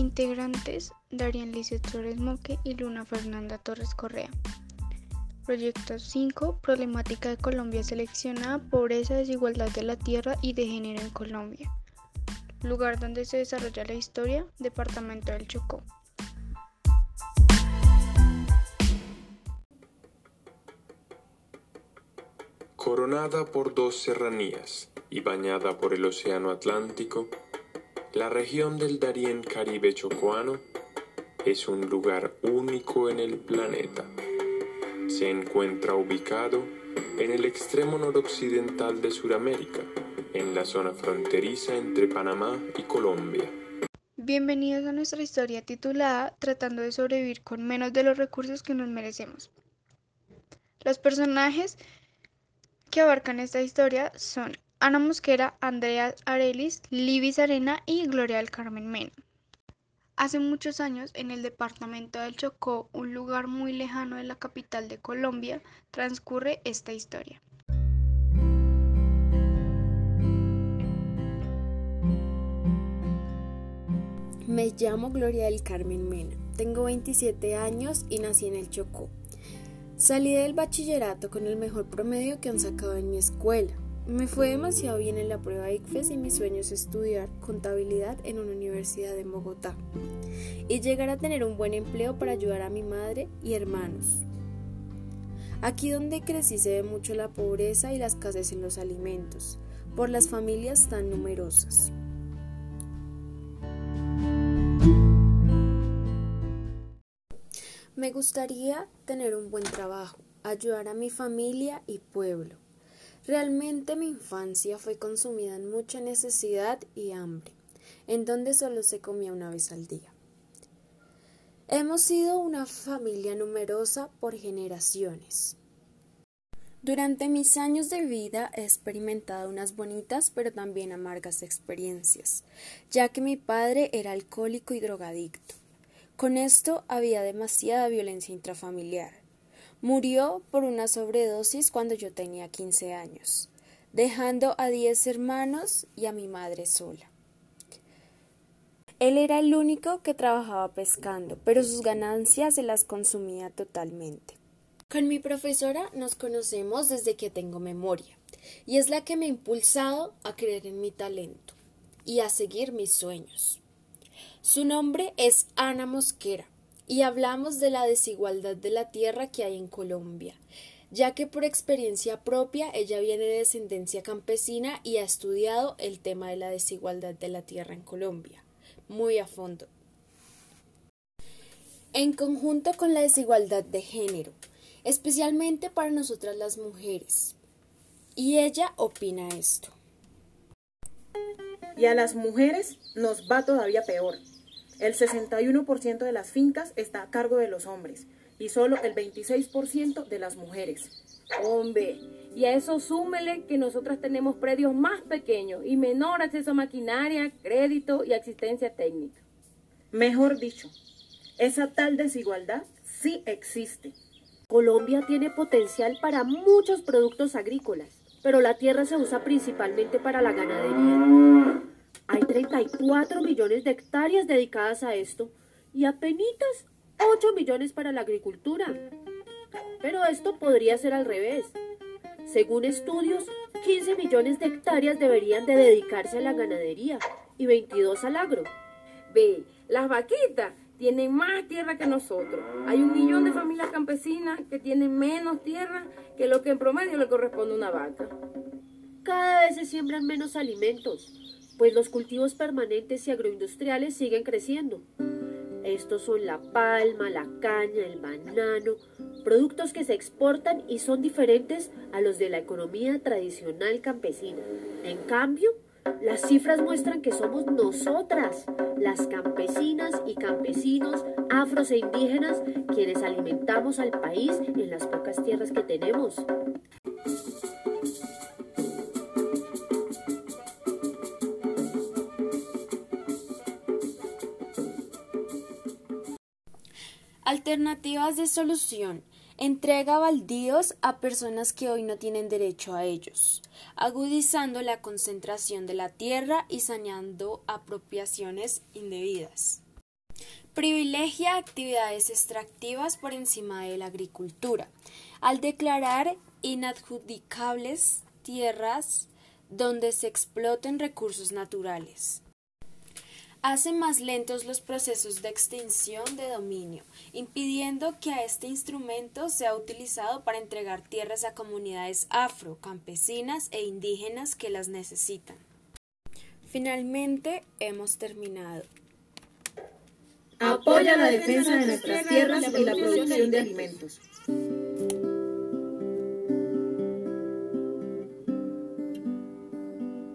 Integrantes Darien Lizeth Flores Moque y Luna Fernanda Torres Correa. Proyecto 5. Problemática de Colombia seleccionada, pobreza, desigualdad de la tierra y de género en Colombia. Lugar donde se desarrolla la historia, Departamento del Chocó. Coronada por dos serranías y bañada por el Océano Atlántico, la región del Darién Caribe Chocoano es un lugar único en el planeta. Se encuentra ubicado en el extremo noroccidental de Sudamérica, en la zona fronteriza entre Panamá y Colombia. Bienvenidos a nuestra historia titulada Tratando de sobrevivir con menos de los recursos que nos merecemos. Los personajes que abarcan esta historia son Ana Mosquera, Andrea Arelis, Libis Arena y Gloria del Carmen Mena. Hace muchos años, en el departamento del Chocó, un lugar muy lejano de la capital de Colombia, transcurre esta historia. Me llamo Gloria del Carmen Mena, tengo 27 años y nací en el Chocó. Salí del bachillerato con el mejor promedio que han sacado en mi escuela. Me fue demasiado bien en la prueba ICFES y mi sueño es estudiar contabilidad en una universidad en Bogotá y llegar a tener un buen empleo para ayudar a mi madre y hermanos. Aquí donde crecí se ve mucho la pobreza y la escasez en los alimentos, por las familias tan numerosas. Me gustaría tener un buen trabajo, ayudar a mi familia y pueblo. Realmente mi infancia fue consumida en mucha necesidad y hambre, en donde solo se comía una vez al día. Hemos sido una familia numerosa por generaciones. Durante mis años de vida he experimentado unas bonitas pero también amargas experiencias, ya que mi padre era alcohólico y drogadicto. Con esto había demasiada violencia intrafamiliar. Murió por una sobredosis cuando yo tenía 15 años, dejando a 10 hermanos y a mi madre sola. Él era el único que trabajaba pescando, pero sus ganancias se las consumía totalmente. Con mi profesora nos conocemos desde que tengo memoria, y es la que me ha impulsado a creer en mi talento y a seguir mis sueños. Su nombre es Ana Mosquera y hablamos de la desigualdad de la tierra que hay en Colombia, ya que por experiencia propia ella viene de descendencia campesina y ha estudiado el tema de la desigualdad de la tierra en Colombia muy a fondo. En conjunto con la desigualdad de género, especialmente para nosotras las mujeres. Y ella opina esto. Y a las mujeres nos va todavía peor. El 61% de las fincas está a cargo de los hombres y solo el 26% de las mujeres. Hombre, y a eso súmele que nosotras tenemos predios más pequeños y menor acceso a maquinaria, crédito y asistencia técnica. Mejor dicho, esa tal desigualdad sí existe. Colombia tiene potencial para muchos productos agrícolas, pero la tierra se usa principalmente para la ganadería. Hay 34 millones de hectáreas dedicadas a esto y apenas 8 millones para la agricultura. Pero esto podría ser al revés. Según estudios, 15 millones de hectáreas deberían de dedicarse a la ganadería y 22 al agro. Ve, las vaquitas tienen más tierra que nosotros. Hay un millón de familias campesinas que tienen menos tierra que lo que en promedio le corresponde a una vaca. Cada vez se siembran menos alimentos pues los cultivos permanentes y agroindustriales siguen creciendo. Estos son la palma, la caña, el banano, productos que se exportan y son diferentes a los de la economía tradicional campesina. En cambio, las cifras muestran que somos nosotras, las campesinas y campesinos, afros e indígenas, quienes alimentamos al país en las pocas tierras que tenemos. Alternativas de solución. Entrega baldíos a personas que hoy no tienen derecho a ellos, agudizando la concentración de la tierra y saneando apropiaciones indebidas. Privilegia actividades extractivas por encima de la agricultura, al declarar inadjudicables tierras donde se exploten recursos naturales. Hace más lentos los procesos de extinción de dominio, impidiendo que a este instrumento sea utilizado para entregar tierras a comunidades afro, campesinas e indígenas que las necesitan. Finalmente, hemos terminado. Apoya la defensa de nuestras tierras y la producción de alimentos.